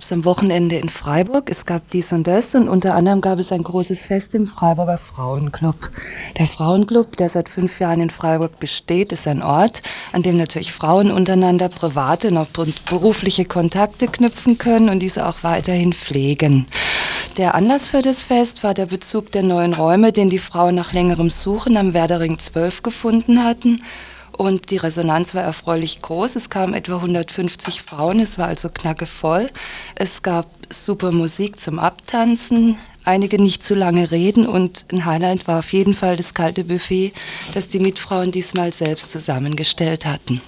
Gab es am Wochenende in Freiburg? Es gab dies und das und unter anderem gab es ein großes Fest im Freiburger Frauenclub. Der Frauenclub, der seit fünf Jahren in Freiburg besteht, ist ein Ort, an dem natürlich Frauen untereinander private und auch berufliche Kontakte knüpfen können und diese auch weiterhin pflegen. Der Anlass für das Fest war der Bezug der neuen Räume, den die Frauen nach längerem Suchen am Werdering 12 gefunden hatten und die Resonanz war erfreulich groß. Es kamen etwa 150 Frauen, es war also knackevoll. Es gab super Musik zum Abtanzen, einige nicht zu lange reden und ein Highlight war auf jeden Fall das kalte Buffet, das die Mitfrauen diesmal selbst zusammengestellt hatten.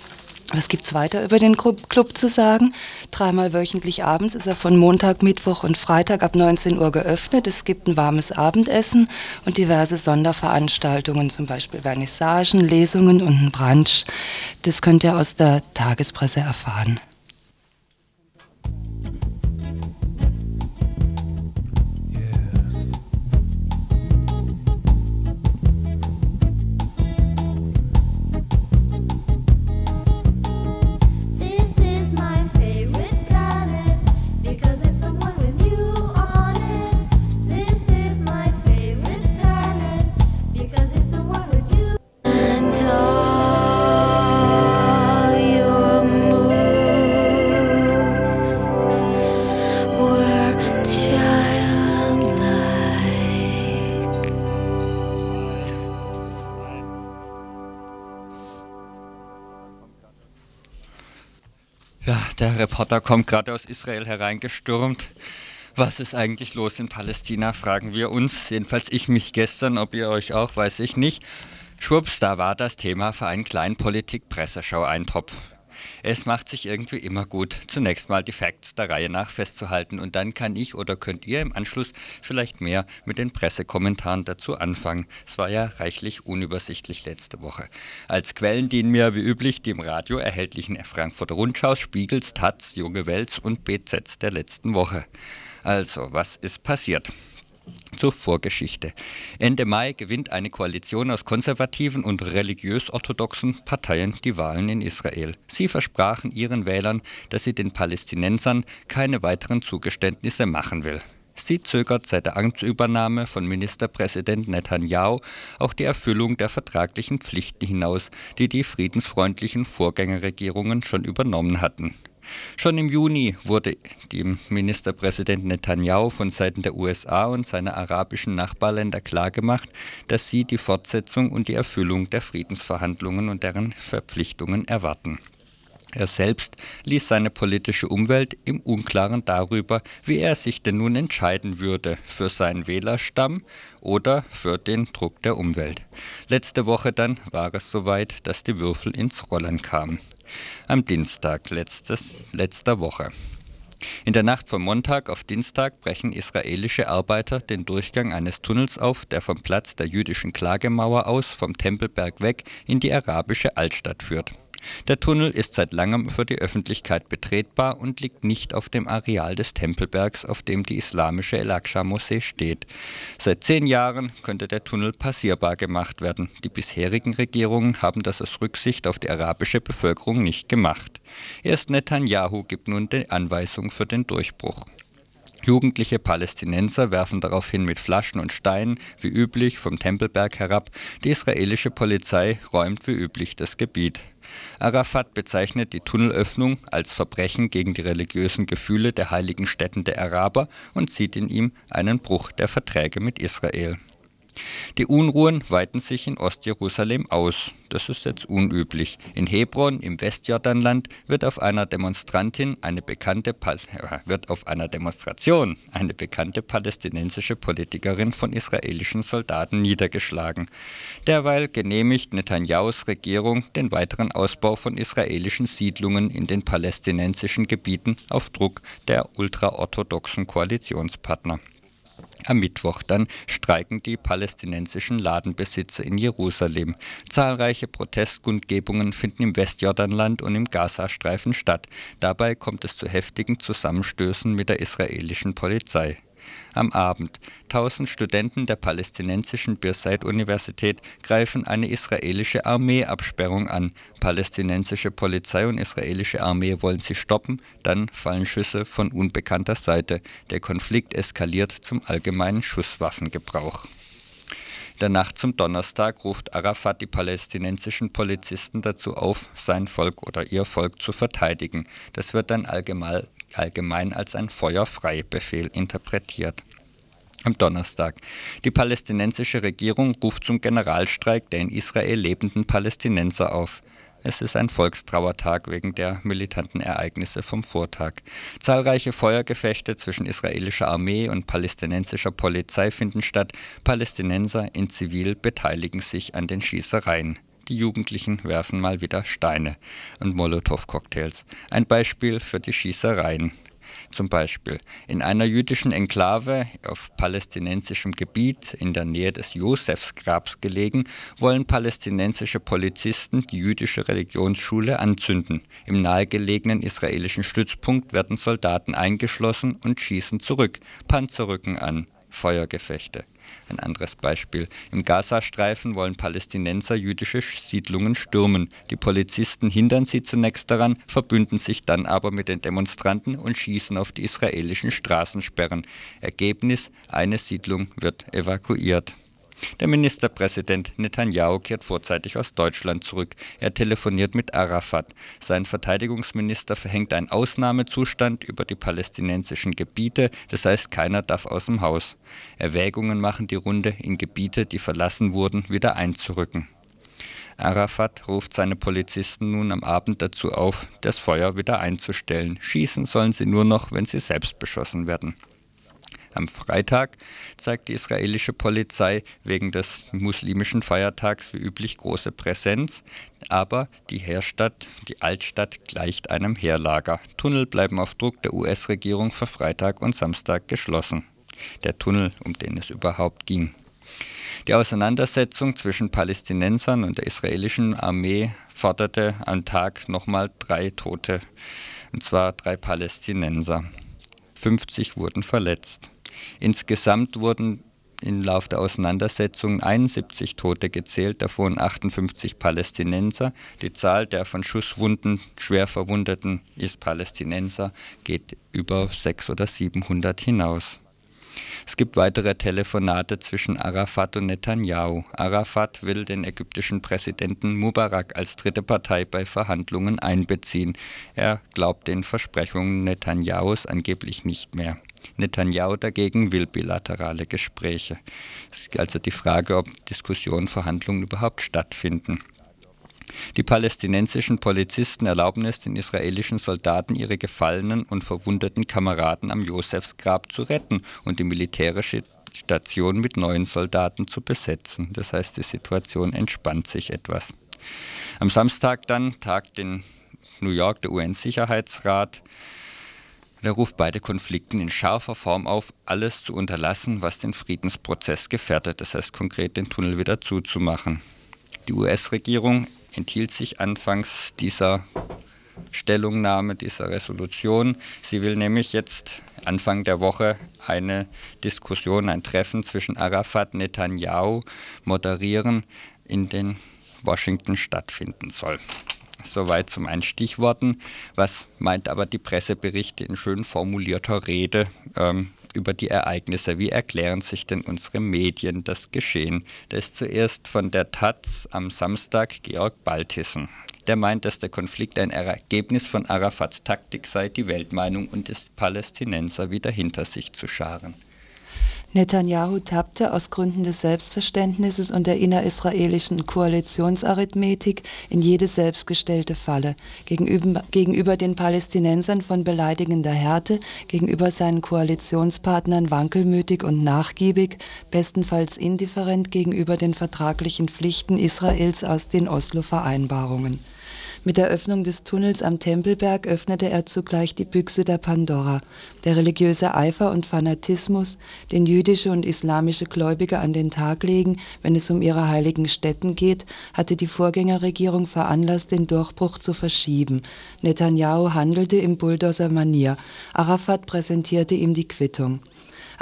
Was gibt es weiter über den Club zu sagen? Dreimal wöchentlich abends ist er von Montag, Mittwoch und Freitag ab 19 Uhr geöffnet. Es gibt ein warmes Abendessen und diverse Sonderveranstaltungen, zum Beispiel Vernissagen, Lesungen und ein Brunch. Das könnt ihr aus der Tagespresse erfahren. Reporter kommt gerade aus Israel hereingestürmt. Was ist eigentlich los in Palästina, fragen wir uns. Jedenfalls ich mich gestern, ob ihr euch auch, weiß ich nicht. Schwupps, da war das Thema für einen kleinen Politik-Presseschau-Eintopf. Es macht sich irgendwie immer gut, zunächst mal die Facts der Reihe nach festzuhalten und dann kann ich oder könnt ihr im Anschluss vielleicht mehr mit den Pressekommentaren dazu anfangen. Es war ja reichlich unübersichtlich letzte Woche. Als Quellen dienen mir wie üblich die im Radio erhältlichen Frankfurter Rundschau, Spiegels, Taz, Junge Wels und BZ der letzten Woche. Also, was ist passiert? Zur Vorgeschichte. Ende Mai gewinnt eine Koalition aus konservativen und religiös-orthodoxen Parteien die Wahlen in Israel. Sie versprachen ihren Wählern, dass sie den Palästinensern keine weiteren Zugeständnisse machen will. Sie zögert seit der Amtsübernahme von Ministerpräsident Netanyahu auch die Erfüllung der vertraglichen Pflichten hinaus, die die friedensfreundlichen Vorgängerregierungen schon übernommen hatten. Schon im Juni wurde dem Ministerpräsident Netanyahu von Seiten der USA und seiner arabischen Nachbarländer klargemacht, dass sie die Fortsetzung und die Erfüllung der Friedensverhandlungen und deren Verpflichtungen erwarten. Er selbst ließ seine politische Umwelt im Unklaren darüber, wie er sich denn nun entscheiden würde für seinen Wählerstamm oder für den Druck der Umwelt. Letzte Woche dann war es soweit, dass die Würfel ins Rollen kamen am Dienstag letztes, letzter Woche. In der Nacht von Montag auf Dienstag brechen israelische Arbeiter den Durchgang eines Tunnels auf, der vom Platz der jüdischen Klagemauer aus vom Tempelberg weg in die arabische Altstadt führt. Der Tunnel ist seit langem für die Öffentlichkeit betretbar und liegt nicht auf dem Areal des Tempelbergs, auf dem die islamische El-Aqsa-Moschee steht. Seit zehn Jahren könnte der Tunnel passierbar gemacht werden. Die bisherigen Regierungen haben das aus Rücksicht auf die arabische Bevölkerung nicht gemacht. Erst Netanyahu gibt nun die Anweisung für den Durchbruch. Jugendliche Palästinenser werfen daraufhin mit Flaschen und Steinen, wie üblich, vom Tempelberg herab. Die israelische Polizei räumt wie üblich das Gebiet. Arafat bezeichnet die Tunnelöffnung als Verbrechen gegen die religiösen Gefühle der heiligen Stätten der Araber und sieht in ihm einen Bruch der Verträge mit Israel die Unruhen weiten sich in Ostjerusalem aus. Das ist jetzt unüblich. In Hebron im Westjordanland wird auf einer Demonstrantin eine bekannte äh, wird auf einer Demonstration eine bekannte palästinensische Politikerin von israelischen Soldaten niedergeschlagen. Derweil genehmigt Netanyahus Regierung den weiteren Ausbau von israelischen Siedlungen in den palästinensischen Gebieten auf Druck der ultraorthodoxen Koalitionspartner. Am Mittwoch dann streiken die palästinensischen Ladenbesitzer in Jerusalem. Zahlreiche Protestkundgebungen finden im Westjordanland und im Gazastreifen statt. Dabei kommt es zu heftigen Zusammenstößen mit der israelischen Polizei. Am Abend. Tausend Studenten der palästinensischen Birzeit-Universität greifen eine israelische Armeeabsperrung an. Palästinensische Polizei und israelische Armee wollen sie stoppen, dann fallen Schüsse von unbekannter Seite. Der Konflikt eskaliert zum allgemeinen Schusswaffengebrauch. Der Nacht zum Donnerstag ruft Arafat die palästinensischen Polizisten dazu auf, sein Volk oder ihr Volk zu verteidigen. Das wird dann allgemein allgemein als ein Feuerfrei-Befehl interpretiert. Am Donnerstag. Die palästinensische Regierung ruft zum Generalstreik der in Israel lebenden Palästinenser auf. Es ist ein Volkstrauertag wegen der militanten Ereignisse vom Vortag. Zahlreiche Feuergefechte zwischen israelischer Armee und palästinensischer Polizei finden statt. Palästinenser in Zivil beteiligen sich an den Schießereien. Die Jugendlichen werfen mal wieder Steine und Molotow-Cocktails. Ein Beispiel für die Schießereien. Zum Beispiel in einer jüdischen Enklave auf palästinensischem Gebiet in der Nähe des Josefsgrabs gelegen, wollen palästinensische Polizisten die jüdische Religionsschule anzünden. Im nahegelegenen israelischen Stützpunkt werden Soldaten eingeschlossen und schießen zurück, Panzerrücken an, Feuergefechte. Ein anderes Beispiel. Im Gazastreifen wollen Palästinenser jüdische Siedlungen stürmen. Die Polizisten hindern sie zunächst daran, verbünden sich dann aber mit den Demonstranten und schießen auf die israelischen Straßensperren. Ergebnis, eine Siedlung wird evakuiert. Der Ministerpräsident Netanyahu kehrt vorzeitig aus Deutschland zurück. Er telefoniert mit Arafat. Sein Verteidigungsminister verhängt einen Ausnahmezustand über die palästinensischen Gebiete, das heißt keiner darf aus dem Haus. Erwägungen machen die Runde, in Gebiete, die verlassen wurden, wieder einzurücken. Arafat ruft seine Polizisten nun am Abend dazu auf, das Feuer wieder einzustellen. Schießen sollen sie nur noch, wenn sie selbst beschossen werden. Am Freitag zeigt die israelische Polizei wegen des muslimischen Feiertags wie üblich große Präsenz, aber die Heerstadt, die Altstadt gleicht einem Heerlager. Tunnel bleiben auf Druck der US-Regierung für Freitag und Samstag geschlossen. Der Tunnel, um den es überhaupt ging. Die Auseinandersetzung zwischen Palästinensern und der israelischen Armee forderte am Tag nochmal drei Tote, und zwar drei Palästinenser. 50 wurden verletzt. Insgesamt wurden im Laufe der Auseinandersetzung 71 Tote gezählt, davon 58 Palästinenser. Die Zahl der von Schusswunden schwer Verwundeten ist Palästinenser geht über 600 oder 700 hinaus. Es gibt weitere Telefonate zwischen Arafat und Netanyahu. Arafat will den ägyptischen Präsidenten Mubarak als dritte Partei bei Verhandlungen einbeziehen. Er glaubt den Versprechungen Netanyahus angeblich nicht mehr. Netanyahu dagegen will bilaterale Gespräche. Es ist also die Frage, ob Diskussionen, Verhandlungen überhaupt stattfinden. Die palästinensischen Polizisten erlauben es den israelischen Soldaten, ihre gefallenen und verwundeten Kameraden am Josefsgrab zu retten und die militärische Station mit neuen Soldaten zu besetzen. Das heißt, die Situation entspannt sich etwas. Am Samstag dann tagt in New York der UN-Sicherheitsrat. Er ruft beide Konflikten in scharfer Form auf, alles zu unterlassen, was den Friedensprozess gefährdet, das heißt konkret den Tunnel wieder zuzumachen. Die US-Regierung enthielt sich anfangs dieser Stellungnahme, dieser Resolution. Sie will nämlich jetzt Anfang der Woche eine Diskussion, ein Treffen zwischen Arafat und Netanyahu moderieren, in den Washington stattfinden soll. Soweit zu meinen Stichworten. Was meint aber die Presseberichte in schön formulierter Rede ähm, über die Ereignisse? Wie erklären sich denn unsere Medien das Geschehen? Das ist zuerst von der Taz am Samstag Georg Baltissen. Der meint, dass der Konflikt ein Ergebnis von Arafats Taktik sei, die Weltmeinung und des Palästinenser wieder hinter sich zu scharen. Netanyahu tappte aus Gründen des Selbstverständnisses und der innerisraelischen Koalitionsarithmetik in jede selbstgestellte Falle, gegenüber, gegenüber den Palästinensern von beleidigender Härte, gegenüber seinen Koalitionspartnern wankelmütig und nachgiebig, bestenfalls indifferent gegenüber den vertraglichen Pflichten Israels aus den Oslo-Vereinbarungen mit der Öffnung des Tunnels am Tempelberg öffnete er zugleich die Büchse der Pandora. Der religiöse Eifer und Fanatismus, den jüdische und islamische Gläubige an den Tag legen, wenn es um ihre heiligen Stätten geht, hatte die Vorgängerregierung veranlasst, den Durchbruch zu verschieben. Netanyahu handelte im Bulldozer-Manier. Arafat präsentierte ihm die Quittung.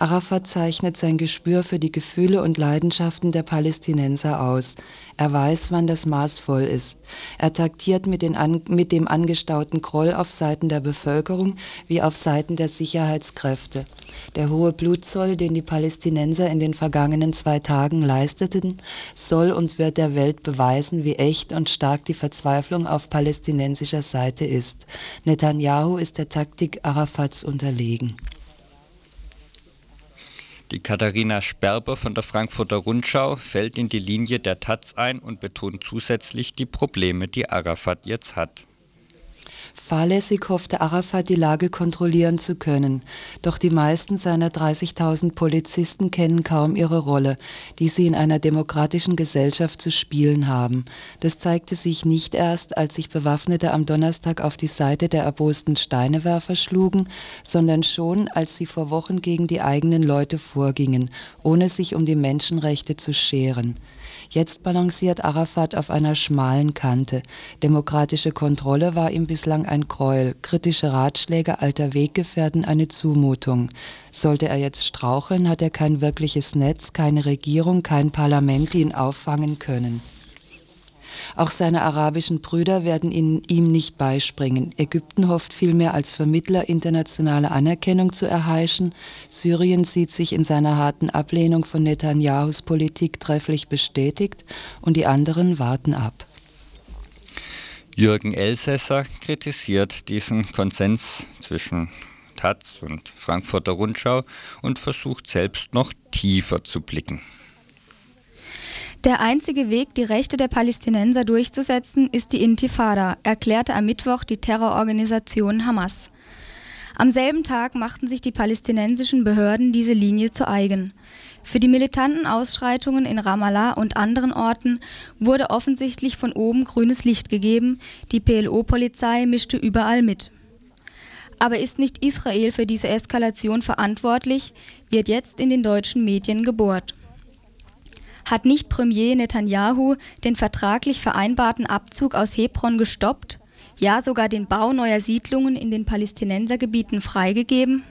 Arafat zeichnet sein Gespür für die Gefühle und Leidenschaften der Palästinenser aus. Er weiß, wann das Maß voll ist. Er taktiert mit, an, mit dem angestauten Groll auf Seiten der Bevölkerung wie auf Seiten der Sicherheitskräfte. Der hohe Blutzoll, den die Palästinenser in den vergangenen zwei Tagen leisteten, soll und wird der Welt beweisen, wie echt und stark die Verzweiflung auf palästinensischer Seite ist. Netanyahu ist der Taktik Arafats unterlegen. Die Katharina Sperber von der Frankfurter Rundschau fällt in die Linie der Taz ein und betont zusätzlich die Probleme, die Arafat jetzt hat. Fahrlässig hoffte Arafat, die Lage kontrollieren zu können. Doch die meisten seiner 30.000 Polizisten kennen kaum ihre Rolle, die sie in einer demokratischen Gesellschaft zu spielen haben. Das zeigte sich nicht erst, als sich Bewaffnete am Donnerstag auf die Seite der erbosten Steinewerfer schlugen, sondern schon, als sie vor Wochen gegen die eigenen Leute vorgingen, ohne sich um die Menschenrechte zu scheren. Jetzt balanciert Arafat auf einer schmalen Kante. Demokratische Kontrolle war ihm bislang ein Gräuel, kritische Ratschläge alter Weggefährten eine Zumutung. Sollte er jetzt straucheln, hat er kein wirkliches Netz, keine Regierung, kein Parlament, die ihn auffangen können. Auch seine arabischen Brüder werden ihn, ihm nicht beispringen. Ägypten hofft vielmehr als Vermittler internationale Anerkennung zu erheischen. Syrien sieht sich in seiner harten Ablehnung von Netanyahus Politik trefflich bestätigt und die anderen warten ab. Jürgen Elsässer kritisiert diesen Konsens zwischen Taz und Frankfurter Rundschau und versucht selbst noch tiefer zu blicken. Der einzige Weg, die Rechte der Palästinenser durchzusetzen, ist die Intifada, erklärte am Mittwoch die Terrororganisation Hamas. Am selben Tag machten sich die palästinensischen Behörden diese Linie zu eigen. Für die militanten Ausschreitungen in Ramallah und anderen Orten wurde offensichtlich von oben grünes Licht gegeben, die PLO-Polizei mischte überall mit. Aber ist nicht Israel für diese Eskalation verantwortlich, wird jetzt in den deutschen Medien gebohrt. Hat nicht Premier Netanyahu den vertraglich vereinbarten Abzug aus Hebron gestoppt, ja sogar den Bau neuer Siedlungen in den Palästinensergebieten freigegeben?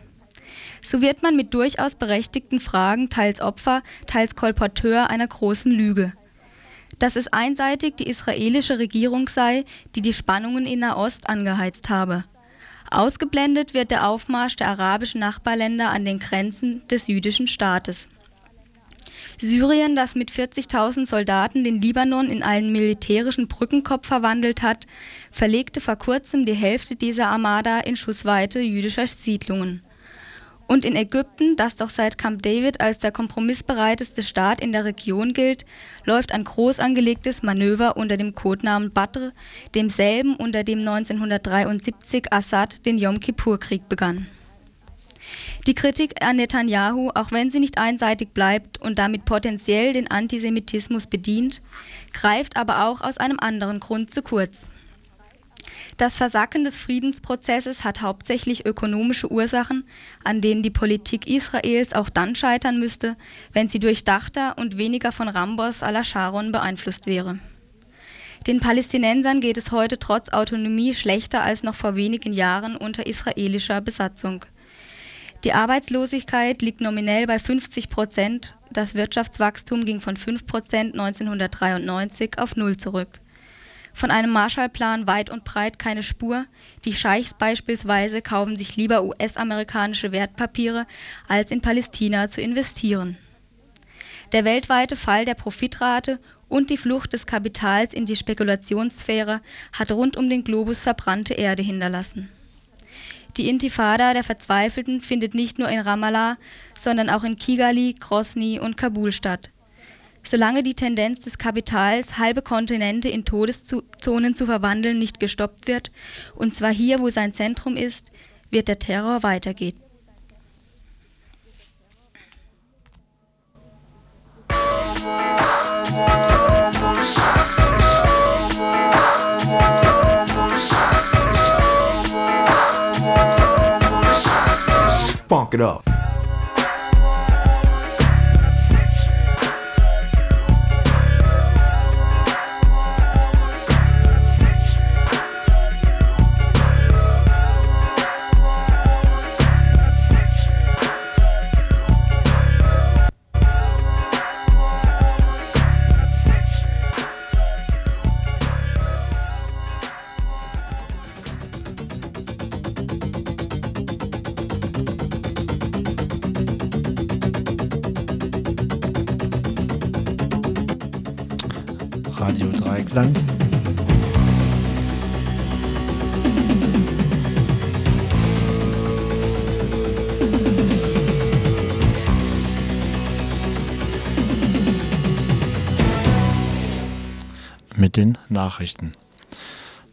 So wird man mit durchaus berechtigten Fragen teils Opfer, teils Kolporteur einer großen Lüge. Dass es einseitig die israelische Regierung sei, die die Spannungen in Nahost angeheizt habe. Ausgeblendet wird der Aufmarsch der arabischen Nachbarländer an den Grenzen des jüdischen Staates. Syrien, das mit 40.000 Soldaten den Libanon in einen militärischen Brückenkopf verwandelt hat, verlegte vor kurzem die Hälfte dieser Armada in Schussweite jüdischer Siedlungen. Und in Ägypten, das doch seit Camp David als der kompromissbereiteste Staat in der Region gilt, läuft ein groß angelegtes Manöver unter dem Codenamen Badr, demselben unter dem 1973 Assad den Yom Kippur-Krieg begann die Kritik an Netanyahu, auch wenn sie nicht einseitig bleibt und damit potenziell den Antisemitismus bedient, greift aber auch aus einem anderen Grund zu kurz. Das Versacken des Friedensprozesses hat hauptsächlich ökonomische Ursachen, an denen die Politik Israels auch dann scheitern müsste, wenn sie durchdachter und weniger von Rambos à la Sharon beeinflusst wäre. Den Palästinensern geht es heute trotz Autonomie schlechter als noch vor wenigen Jahren unter israelischer Besatzung. Die Arbeitslosigkeit liegt nominell bei 50 Prozent, das Wirtschaftswachstum ging von 5 Prozent 1993 auf Null zurück. Von einem Marshallplan weit und breit keine Spur, die Scheichs beispielsweise kaufen sich lieber US-amerikanische Wertpapiere, als in Palästina zu investieren. Der weltweite Fall der Profitrate und die Flucht des Kapitals in die Spekulationssphäre hat rund um den Globus verbrannte Erde hinterlassen die Intifada der Verzweifelten findet nicht nur in Ramallah, sondern auch in Kigali, Grosny und Kabul statt. Solange die Tendenz des Kapitals, halbe Kontinente in Todeszonen zu verwandeln, nicht gestoppt wird, und zwar hier, wo sein Zentrum ist, wird der Terror weitergehen. Funk it up. Nachrichten.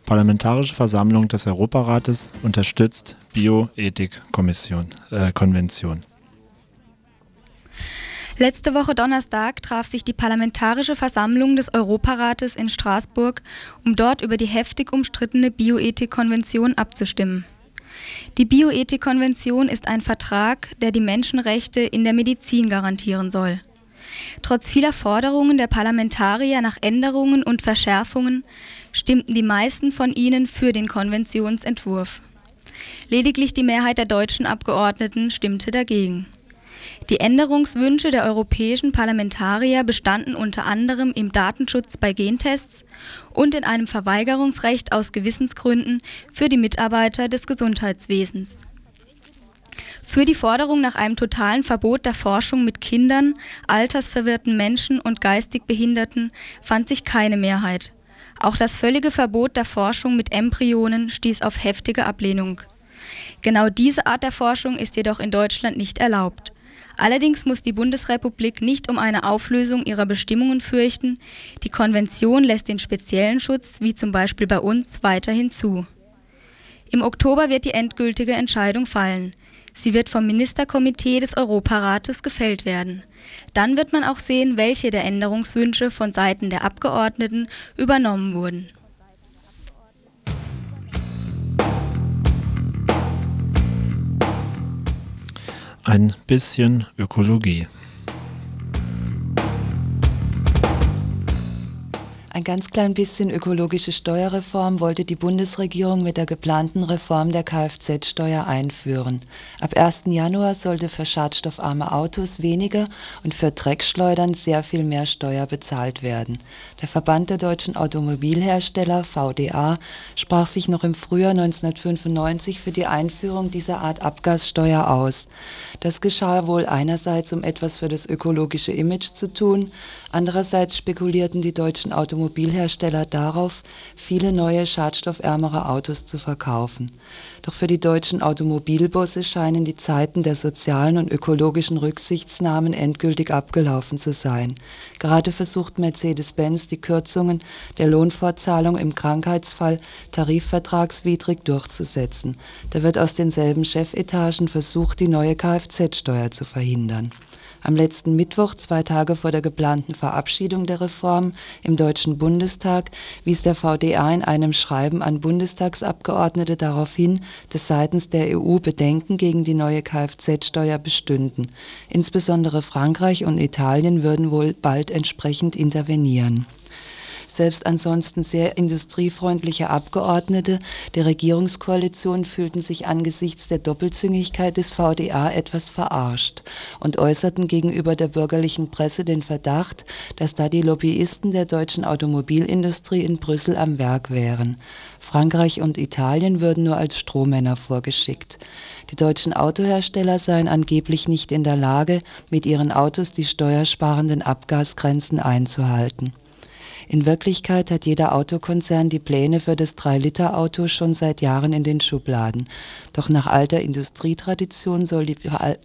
Parlamentarische Versammlung des Europarates unterstützt Bioethik-Konvention. Äh, Letzte Woche Donnerstag traf sich die Parlamentarische Versammlung des Europarates in Straßburg, um dort über die heftig umstrittene Bioethik-Konvention abzustimmen. Die Bioethik-Konvention ist ein Vertrag, der die Menschenrechte in der Medizin garantieren soll. Trotz vieler Forderungen der Parlamentarier nach Änderungen und Verschärfungen stimmten die meisten von ihnen für den Konventionsentwurf. Lediglich die Mehrheit der deutschen Abgeordneten stimmte dagegen. Die Änderungswünsche der europäischen Parlamentarier bestanden unter anderem im Datenschutz bei Gentests und in einem Verweigerungsrecht aus Gewissensgründen für die Mitarbeiter des Gesundheitswesens. Für die Forderung nach einem totalen Verbot der Forschung mit Kindern, altersverwirrten Menschen und geistig Behinderten fand sich keine Mehrheit. Auch das völlige Verbot der Forschung mit Embryonen stieß auf heftige Ablehnung. Genau diese Art der Forschung ist jedoch in Deutschland nicht erlaubt. Allerdings muss die Bundesrepublik nicht um eine Auflösung ihrer Bestimmungen fürchten, die Konvention lässt den speziellen Schutz, wie zum Beispiel bei uns, weiterhin zu. Im Oktober wird die endgültige Entscheidung fallen. Sie wird vom Ministerkomitee des Europarates gefällt werden. Dann wird man auch sehen, welche der Änderungswünsche von Seiten der Abgeordneten übernommen wurden. Ein bisschen Ökologie. Ganz klein bisschen ökologische Steuerreform wollte die Bundesregierung mit der geplanten Reform der Kfz-Steuer einführen. Ab 1. Januar sollte für schadstoffarme Autos weniger und für Dreckschleudern sehr viel mehr Steuer bezahlt werden. Der Verband der deutschen Automobilhersteller VDA sprach sich noch im Frühjahr 1995 für die Einführung dieser Art Abgassteuer aus. Das geschah wohl einerseits, um etwas für das ökologische Image zu tun, andererseits spekulierten die deutschen Automobilhersteller darauf, viele neue schadstoffärmere Autos zu verkaufen. Doch für die deutschen Automobilbosse scheinen die Zeiten der sozialen und ökologischen Rücksichtsnahmen endgültig abgelaufen zu sein. Gerade versucht Mercedes-Benz die Kürzungen der Lohnfortzahlung im Krankheitsfall tarifvertragswidrig durchzusetzen. Da wird aus denselben Chefetagen versucht, die neue Kfz-Steuer zu verhindern am letzten Mittwoch, zwei Tage vor der geplanten Verabschiedung der Reform im Deutschen Bundestag, wies der VDA in einem Schreiben an Bundestagsabgeordnete darauf hin, dass seitens der EU Bedenken gegen die neue Kfz-Steuer bestünden. Insbesondere Frankreich und Italien würden wohl bald entsprechend intervenieren selbst ansonsten sehr industriefreundliche Abgeordnete der Regierungskoalition fühlten sich angesichts der Doppelzüngigkeit des VDA etwas verarscht und äußerten gegenüber der bürgerlichen Presse den Verdacht, dass da die Lobbyisten der deutschen Automobilindustrie in Brüssel am Werk wären. Frankreich und Italien würden nur als Strohmänner vorgeschickt. Die deutschen Autohersteller seien angeblich nicht in der Lage, mit ihren Autos die steuersparenden Abgasgrenzen einzuhalten. In Wirklichkeit hat jeder Autokonzern die Pläne für das 3-Liter-Auto schon seit Jahren in den Schubladen. Doch nach alter Industrietradition soll die,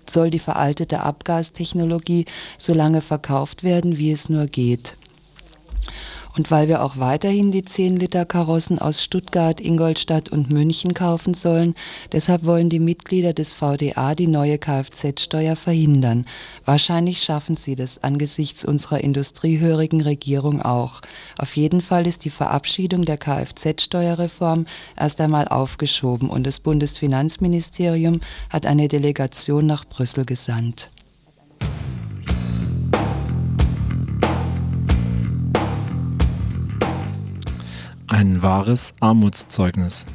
soll die veraltete Abgastechnologie so lange verkauft werden, wie es nur geht. Und weil wir auch weiterhin die 10-Liter-Karossen aus Stuttgart, Ingolstadt und München kaufen sollen, deshalb wollen die Mitglieder des VDA die neue Kfz-Steuer verhindern. Wahrscheinlich schaffen sie das angesichts unserer industriehörigen Regierung auch. Auf jeden Fall ist die Verabschiedung der Kfz-Steuerreform erst einmal aufgeschoben und das Bundesfinanzministerium hat eine Delegation nach Brüssel gesandt. Ein wahres Armutszeugnis.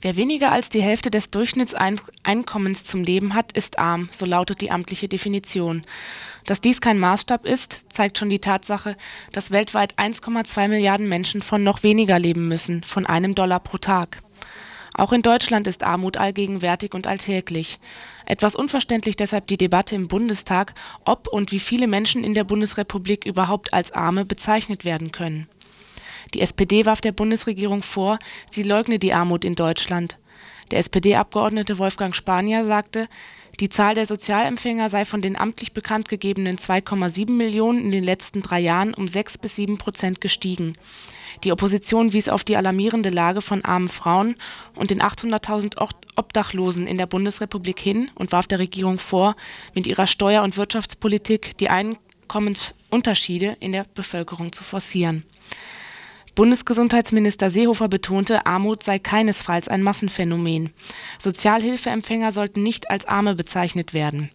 Wer weniger als die Hälfte des Durchschnittseinkommens zum Leben hat, ist arm, so lautet die amtliche Definition. Dass dies kein Maßstab ist, zeigt schon die Tatsache, dass weltweit 1,2 Milliarden Menschen von noch weniger leben müssen, von einem Dollar pro Tag. Auch in Deutschland ist Armut allgegenwärtig und alltäglich. Etwas unverständlich deshalb die Debatte im Bundestag, ob und wie viele Menschen in der Bundesrepublik überhaupt als Arme bezeichnet werden können. Die SPD warf der Bundesregierung vor, sie leugne die Armut in Deutschland. Der SPD-Abgeordnete Wolfgang Spanier sagte, die Zahl der Sozialempfänger sei von den amtlich bekannt gegebenen 2,7 Millionen in den letzten drei Jahren um 6 bis 7 Prozent gestiegen. Die Opposition wies auf die alarmierende Lage von armen Frauen und den 800.000 Obdachlosen in der Bundesrepublik hin und warf der Regierung vor, mit ihrer Steuer- und Wirtschaftspolitik die Einkommensunterschiede in der Bevölkerung zu forcieren. Bundesgesundheitsminister Seehofer betonte, Armut sei keinesfalls ein Massenphänomen. Sozialhilfeempfänger sollten nicht als Arme bezeichnet werden.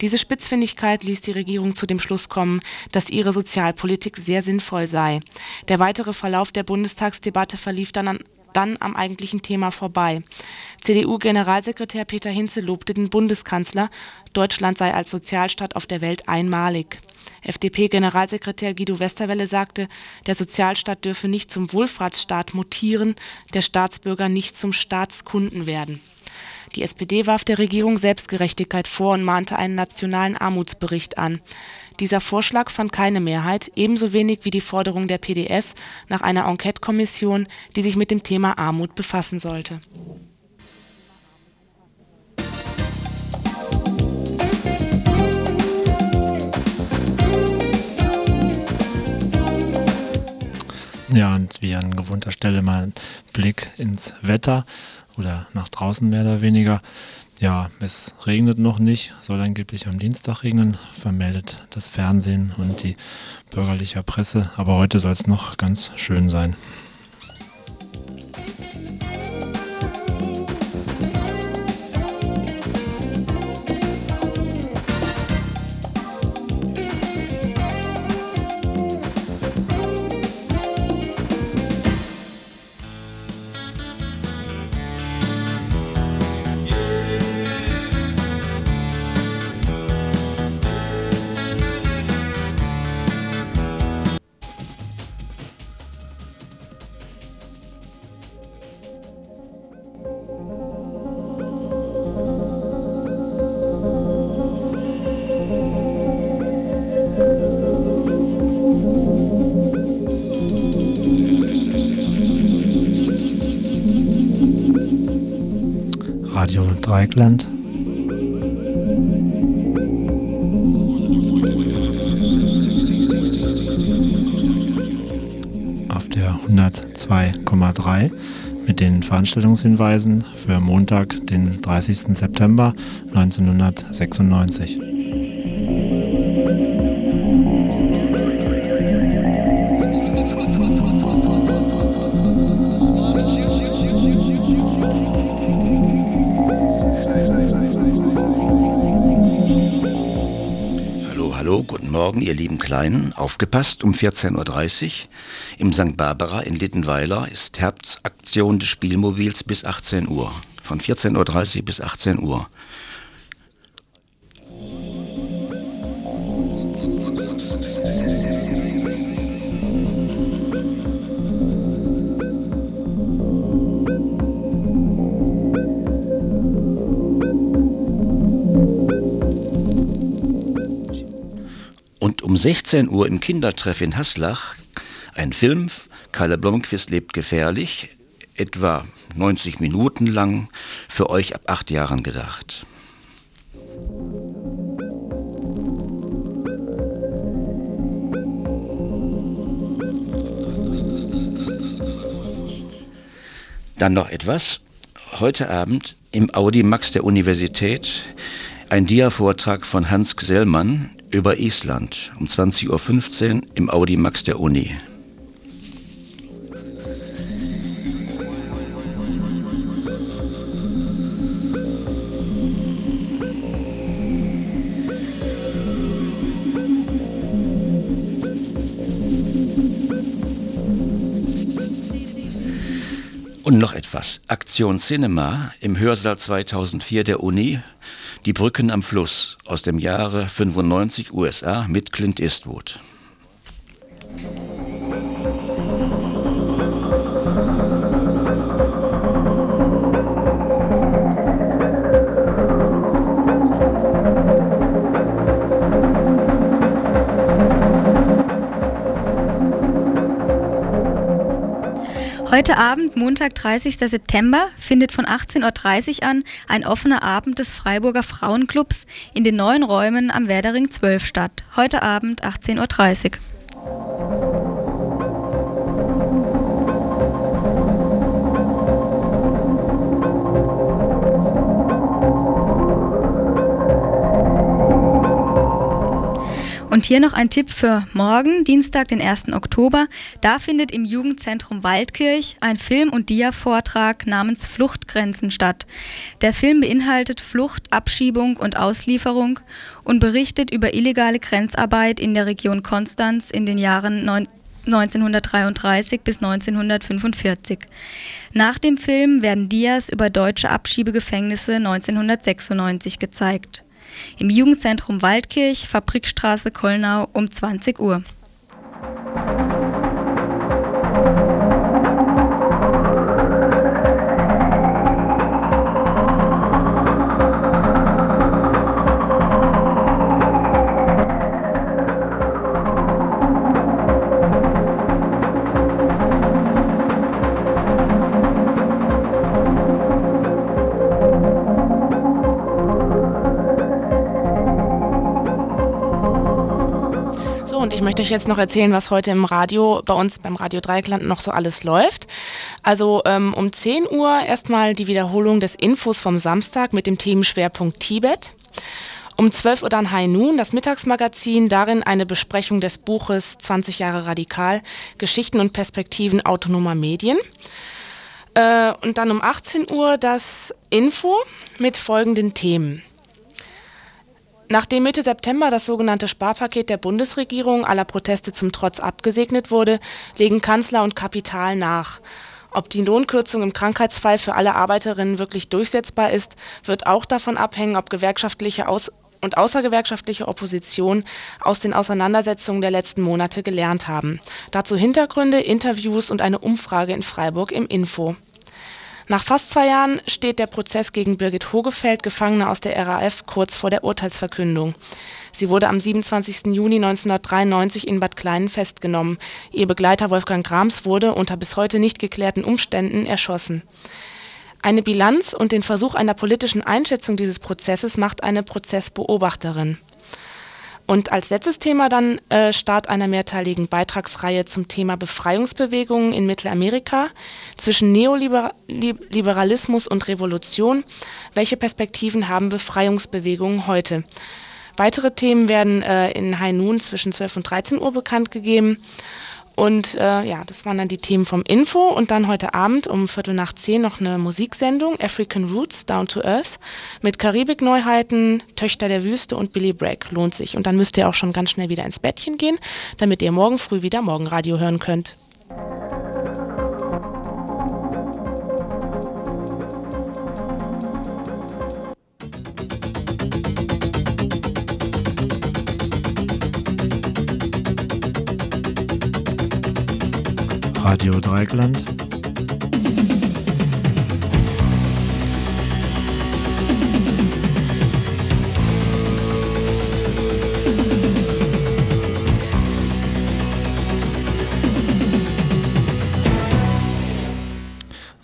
Diese Spitzfindigkeit ließ die Regierung zu dem Schluss kommen, dass ihre Sozialpolitik sehr sinnvoll sei. Der weitere Verlauf der Bundestagsdebatte verlief dann an dann am eigentlichen Thema vorbei. CDU-Generalsekretär Peter Hinze lobte den Bundeskanzler, Deutschland sei als Sozialstaat auf der Welt einmalig. FDP-Generalsekretär Guido Westerwelle sagte, der Sozialstaat dürfe nicht zum Wohlfahrtsstaat mutieren, der Staatsbürger nicht zum Staatskunden werden. Die SPD warf der Regierung Selbstgerechtigkeit vor und mahnte einen nationalen Armutsbericht an. Dieser Vorschlag fand keine Mehrheit, ebenso wenig wie die Forderung der PDS nach einer Enquete-Kommission, die sich mit dem Thema Armut befassen sollte. Ja, und wie an gewohnter Stelle mal ein Blick ins Wetter oder nach draußen mehr oder weniger. Ja, es regnet noch nicht, soll angeblich am Dienstag regnen, vermeldet das Fernsehen und die bürgerliche Presse. Aber heute soll es noch ganz schön sein. Dreikland. Auf der 102,3 mit den Veranstaltungshinweisen für Montag, den 30. September 1996. Morgen, ihr lieben Kleinen. Aufgepasst, um 14.30 Uhr im St. Barbara in Littenweiler ist Herbstaktion des Spielmobils bis 18 Uhr. Von 14.30 Uhr bis 18 Uhr. Um 16 Uhr im Kindertreff in Haslach ein Film, Kalle Blomqvist lebt gefährlich, etwa 90 Minuten lang, für euch ab acht Jahren gedacht. Dann noch etwas. Heute Abend im Audi Max der Universität ein Dia-Vortrag von Hans Gsellmann über Island um 20.15 Uhr im Audi Max der Uni. Und noch etwas. Aktion Cinema im Hörsaal 2004 der Uni die Brücken am Fluss aus dem Jahre 95 USA mit Clint Eastwood. Heute Abend, Montag, 30. September, findet von 18.30 Uhr an ein offener Abend des Freiburger Frauenclubs in den neuen Räumen am Werdering 12 statt. Heute Abend, 18.30 Uhr. Und hier noch ein Tipp für morgen, Dienstag, den 1. Oktober. Da findet im Jugendzentrum Waldkirch ein Film- und Dia-Vortrag namens Fluchtgrenzen statt. Der Film beinhaltet Flucht, Abschiebung und Auslieferung und berichtet über illegale Grenzarbeit in der Region Konstanz in den Jahren 1933 bis 1945. Nach dem Film werden Dias über deutsche Abschiebegefängnisse 1996 gezeigt im Jugendzentrum Waldkirch, Fabrikstraße Kollnau um 20 Uhr. Euch jetzt noch erzählen, was heute im Radio, bei uns beim Radio Dreieckland noch so alles läuft. Also ähm, um 10 Uhr erstmal die Wiederholung des Infos vom Samstag mit dem Themenschwerpunkt Tibet. Um 12 Uhr dann High Noon, das Mittagsmagazin, darin eine Besprechung des Buches 20 Jahre Radikal, Geschichten und Perspektiven autonomer Medien. Äh, und dann um 18 Uhr das Info mit folgenden Themen. Nachdem Mitte September das sogenannte Sparpaket der Bundesregierung aller Proteste zum Trotz abgesegnet wurde, legen Kanzler und Kapital nach. Ob die Lohnkürzung im Krankheitsfall für alle Arbeiterinnen wirklich durchsetzbar ist, wird auch davon abhängen, ob gewerkschaftliche Aus und außergewerkschaftliche Opposition aus den Auseinandersetzungen der letzten Monate gelernt haben. Dazu Hintergründe, Interviews und eine Umfrage in Freiburg im Info. Nach fast zwei Jahren steht der Prozess gegen Birgit Hogefeld, Gefangene aus der RAF, kurz vor der Urteilsverkündung. Sie wurde am 27. Juni 1993 in Bad Kleinen festgenommen. Ihr Begleiter Wolfgang Grams wurde unter bis heute nicht geklärten Umständen erschossen. Eine Bilanz und den Versuch einer politischen Einschätzung dieses Prozesses macht eine Prozessbeobachterin. Und als letztes Thema dann äh, Start einer mehrteiligen Beitragsreihe zum Thema Befreiungsbewegungen in Mittelamerika zwischen Neoliberalismus und Revolution. Welche Perspektiven haben Befreiungsbewegungen heute? Weitere Themen werden äh, in High Noon zwischen 12 und 13 Uhr bekannt gegeben. Und äh, ja, das waren dann die Themen vom Info. Und dann heute Abend um Viertel nach zehn noch eine Musiksendung, African Roots, Down to Earth, mit Karibik-Neuheiten, Töchter der Wüste und Billy Bragg. Lohnt sich. Und dann müsst ihr auch schon ganz schnell wieder ins Bettchen gehen, damit ihr morgen früh wieder Morgenradio hören könnt. Radio Dreieckland.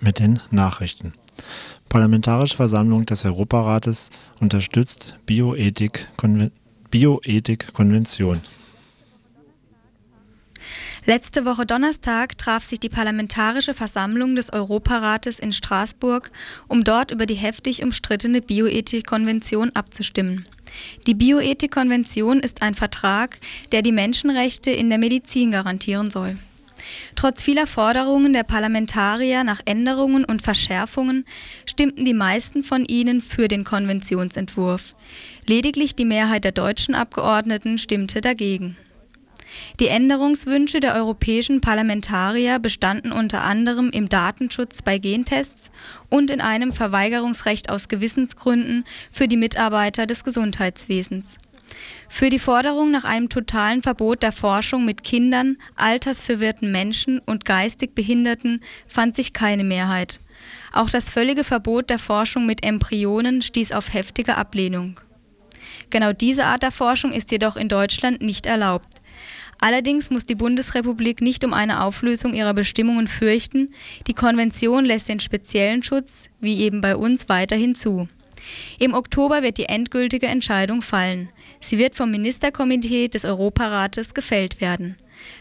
Mit den Nachrichten. Parlamentarische Versammlung des Europarates unterstützt Bioethik-Konvention. Bioethik Letzte Woche Donnerstag traf sich die Parlamentarische Versammlung des Europarates in Straßburg, um dort über die heftig umstrittene Bioethik-Konvention abzustimmen. Die Bioethik-Konvention ist ein Vertrag, der die Menschenrechte in der Medizin garantieren soll. Trotz vieler Forderungen der Parlamentarier nach Änderungen und Verschärfungen stimmten die meisten von ihnen für den Konventionsentwurf. Lediglich die Mehrheit der deutschen Abgeordneten stimmte dagegen. Die Änderungswünsche der europäischen Parlamentarier bestanden unter anderem im Datenschutz bei Gentests und in einem Verweigerungsrecht aus Gewissensgründen für die Mitarbeiter des Gesundheitswesens. Für die Forderung nach einem totalen Verbot der Forschung mit Kindern, altersverwirrten Menschen und geistig Behinderten fand sich keine Mehrheit. Auch das völlige Verbot der Forschung mit Embryonen stieß auf heftige Ablehnung. Genau diese Art der Forschung ist jedoch in Deutschland nicht erlaubt. Allerdings muss die Bundesrepublik nicht um eine Auflösung ihrer Bestimmungen fürchten, die Konvention lässt den speziellen Schutz, wie eben bei uns, weiterhin zu. Im Oktober wird die endgültige Entscheidung fallen. Sie wird vom Ministerkomitee des Europarates gefällt werden.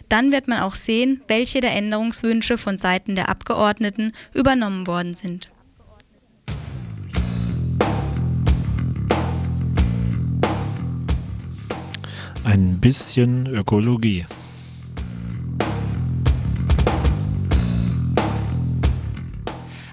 Dann wird man auch sehen, welche der Änderungswünsche von Seiten der Abgeordneten übernommen worden sind. Ein bisschen Ökologie.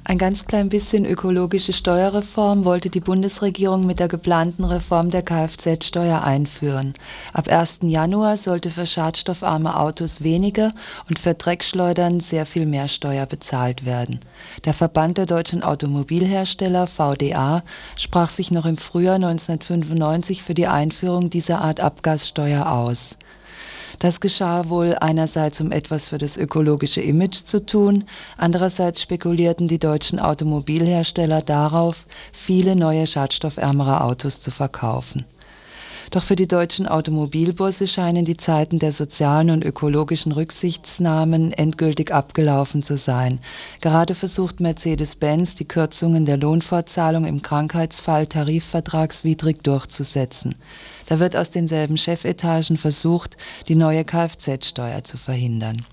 Ein ganz klein bisschen ökologische Steuerreform wollte die Bundesregierung mit der geplanten Reform der Kfz-Steuer einführen. Ab 1. Januar sollte für schadstoffarme Autos weniger und für Dreckschleudern sehr viel mehr Steuer bezahlt werden. Der Verband der deutschen Automobilhersteller VDA sprach sich noch im Frühjahr 1995 für die Einführung dieser Art Abgassteuer aus. Das geschah wohl einerseits, um etwas für das ökologische Image zu tun, andererseits spekulierten die deutschen Automobilhersteller darauf, viele neue schadstoffärmere Autos zu verkaufen. Doch für die deutschen Automobilbusse scheinen die Zeiten der sozialen und ökologischen Rücksichtsnahmen endgültig abgelaufen zu sein. Gerade versucht Mercedes-Benz, die Kürzungen der Lohnfortzahlung im Krankheitsfall tarifvertragswidrig durchzusetzen. Da wird aus denselben Chefetagen versucht, die neue Kfz-Steuer zu verhindern.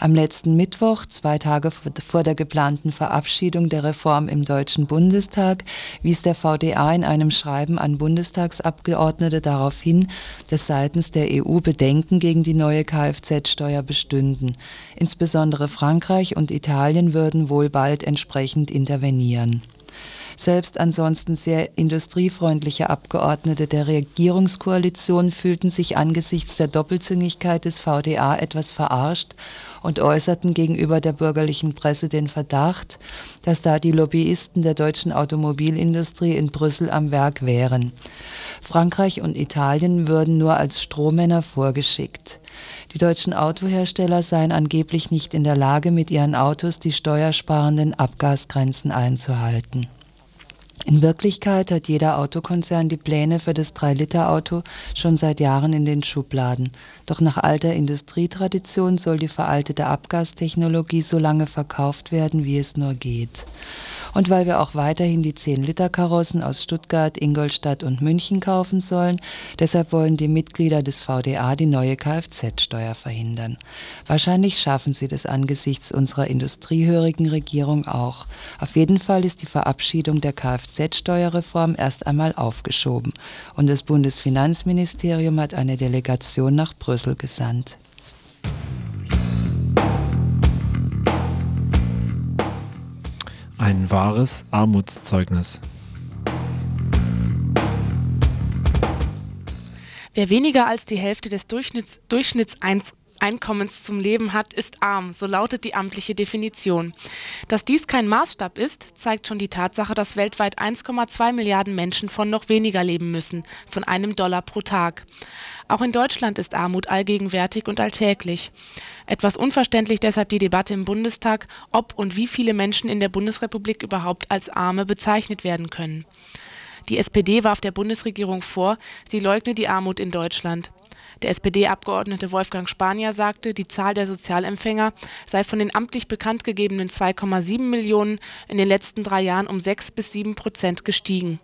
Am letzten Mittwoch, zwei Tage vor der geplanten Verabschiedung der Reform im Deutschen Bundestag, wies der VDA in einem Schreiben an Bundestagsabgeordnete darauf hin, dass seitens der EU Bedenken gegen die neue Kfz-Steuer bestünden. Insbesondere Frankreich und Italien würden wohl bald entsprechend intervenieren. Selbst ansonsten sehr industriefreundliche Abgeordnete der Regierungskoalition fühlten sich angesichts der Doppelzüngigkeit des VDA etwas verarscht und äußerten gegenüber der bürgerlichen Presse den Verdacht, dass da die Lobbyisten der deutschen Automobilindustrie in Brüssel am Werk wären. Frankreich und Italien würden nur als Strohmänner vorgeschickt. Die deutschen Autohersteller seien angeblich nicht in der Lage, mit ihren Autos die steuersparenden Abgasgrenzen einzuhalten. In Wirklichkeit hat jeder Autokonzern die Pläne für das 3-Liter-Auto schon seit Jahren in den Schubladen. Doch nach alter Industrietradition soll die veraltete Abgastechnologie so lange verkauft werden, wie es nur geht und weil wir auch weiterhin die 10-Liter-Karossen aus Stuttgart, Ingolstadt und München kaufen sollen. Deshalb wollen die Mitglieder des VDA die neue Kfz-Steuer verhindern. Wahrscheinlich schaffen sie das angesichts unserer industriehörigen Regierung auch. Auf jeden Fall ist die Verabschiedung der Kfz-Steuerreform erst einmal aufgeschoben und das Bundesfinanzministerium hat eine Delegation nach Brüssel gesandt. Ein wahres Armutszeugnis. Wer weniger als die Hälfte des Durchschnitts, Durchschnittseinkommens zum Leben hat, ist arm, so lautet die amtliche Definition. Dass dies kein Maßstab ist, zeigt schon die Tatsache, dass weltweit 1,2 Milliarden Menschen von noch weniger leben müssen, von einem Dollar pro Tag. Auch in Deutschland ist Armut allgegenwärtig und alltäglich. Etwas unverständlich deshalb die Debatte im Bundestag, ob und wie viele Menschen in der Bundesrepublik überhaupt als Arme bezeichnet werden können. Die SPD warf der Bundesregierung vor, sie leugne die Armut in Deutschland. Der SPD-Abgeordnete Wolfgang Spanier sagte, die Zahl der Sozialempfänger sei von den amtlich bekannt gegebenen 2,7 Millionen in den letzten drei Jahren um 6 bis 7 Prozent gestiegen.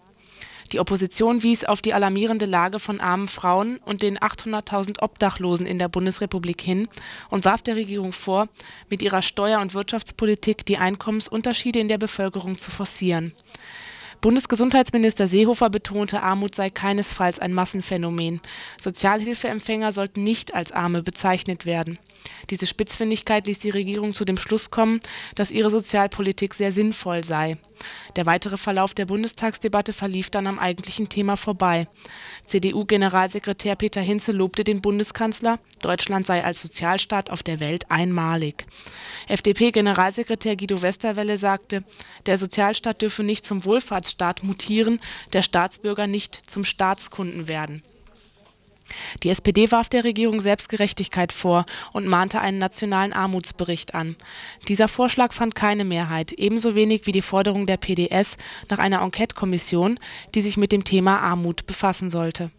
Die Opposition wies auf die alarmierende Lage von armen Frauen und den 800.000 Obdachlosen in der Bundesrepublik hin und warf der Regierung vor, mit ihrer Steuer- und Wirtschaftspolitik die Einkommensunterschiede in der Bevölkerung zu forcieren. Bundesgesundheitsminister Seehofer betonte, Armut sei keinesfalls ein Massenphänomen. Sozialhilfeempfänger sollten nicht als Arme bezeichnet werden. Diese Spitzfindigkeit ließ die Regierung zu dem Schluss kommen, dass ihre Sozialpolitik sehr sinnvoll sei. Der weitere Verlauf der Bundestagsdebatte verlief dann am eigentlichen Thema vorbei. CDU-Generalsekretär Peter Hinze lobte den Bundeskanzler, Deutschland sei als Sozialstaat auf der Welt einmalig. FDP-Generalsekretär Guido Westerwelle sagte, der Sozialstaat dürfe nicht zum Wohlfahrtsstaat mutieren, der Staatsbürger nicht zum Staatskunden werden. Die SPD warf der Regierung Selbstgerechtigkeit vor und mahnte einen nationalen Armutsbericht an. Dieser Vorschlag fand keine Mehrheit, ebenso wenig wie die Forderung der PDS nach einer Enquete-Kommission, die sich mit dem Thema Armut befassen sollte.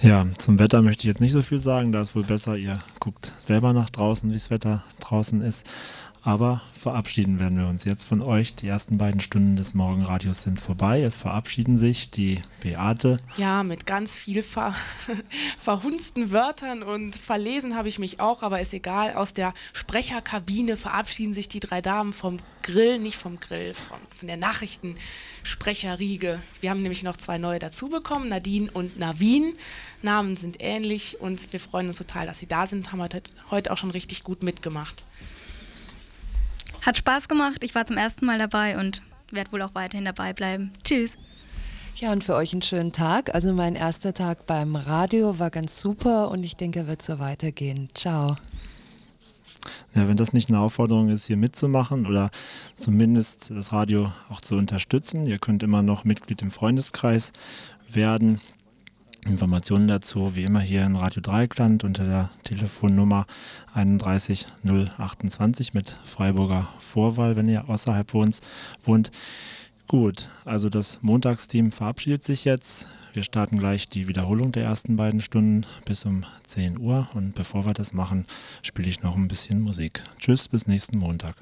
Ja, zum Wetter möchte ich jetzt nicht so viel sagen. Da ist wohl besser, ihr guckt selber nach draußen, wie das Wetter draußen ist. Aber verabschieden werden wir uns jetzt von euch. Die ersten beiden Stunden des Morgenradios sind vorbei. Es verabschieden sich die Beate. Ja, mit ganz viel ver verhunzten Wörtern und verlesen habe ich mich auch, aber ist egal. Aus der Sprecherkabine verabschieden sich die drei Damen vom Grill, nicht vom Grill, von, von der Nachrichtensprecherriege. Wir haben nämlich noch zwei neue dazu bekommen, Nadine und Navin. Namen sind ähnlich und wir freuen uns total, dass sie da sind. Haben heute, heute auch schon richtig gut mitgemacht. Hat Spaß gemacht. Ich war zum ersten Mal dabei und werde wohl auch weiterhin dabei bleiben. Tschüss. Ja, und für euch einen schönen Tag. Also mein erster Tag beim Radio war ganz super und ich denke, er wird so weitergehen. Ciao. Ja, wenn das nicht eine Aufforderung ist, hier mitzumachen oder zumindest das Radio auch zu unterstützen, ihr könnt immer noch Mitglied im Freundeskreis werden. Informationen dazu wie immer hier in Radio Dreikland unter der Telefonnummer 31028 mit Freiburger Vorwahl, wenn ihr außerhalb wohnt. Gut, also das Montagsteam verabschiedet sich jetzt. Wir starten gleich die Wiederholung der ersten beiden Stunden bis um 10 Uhr und bevor wir das machen, spiele ich noch ein bisschen Musik. Tschüss, bis nächsten Montag.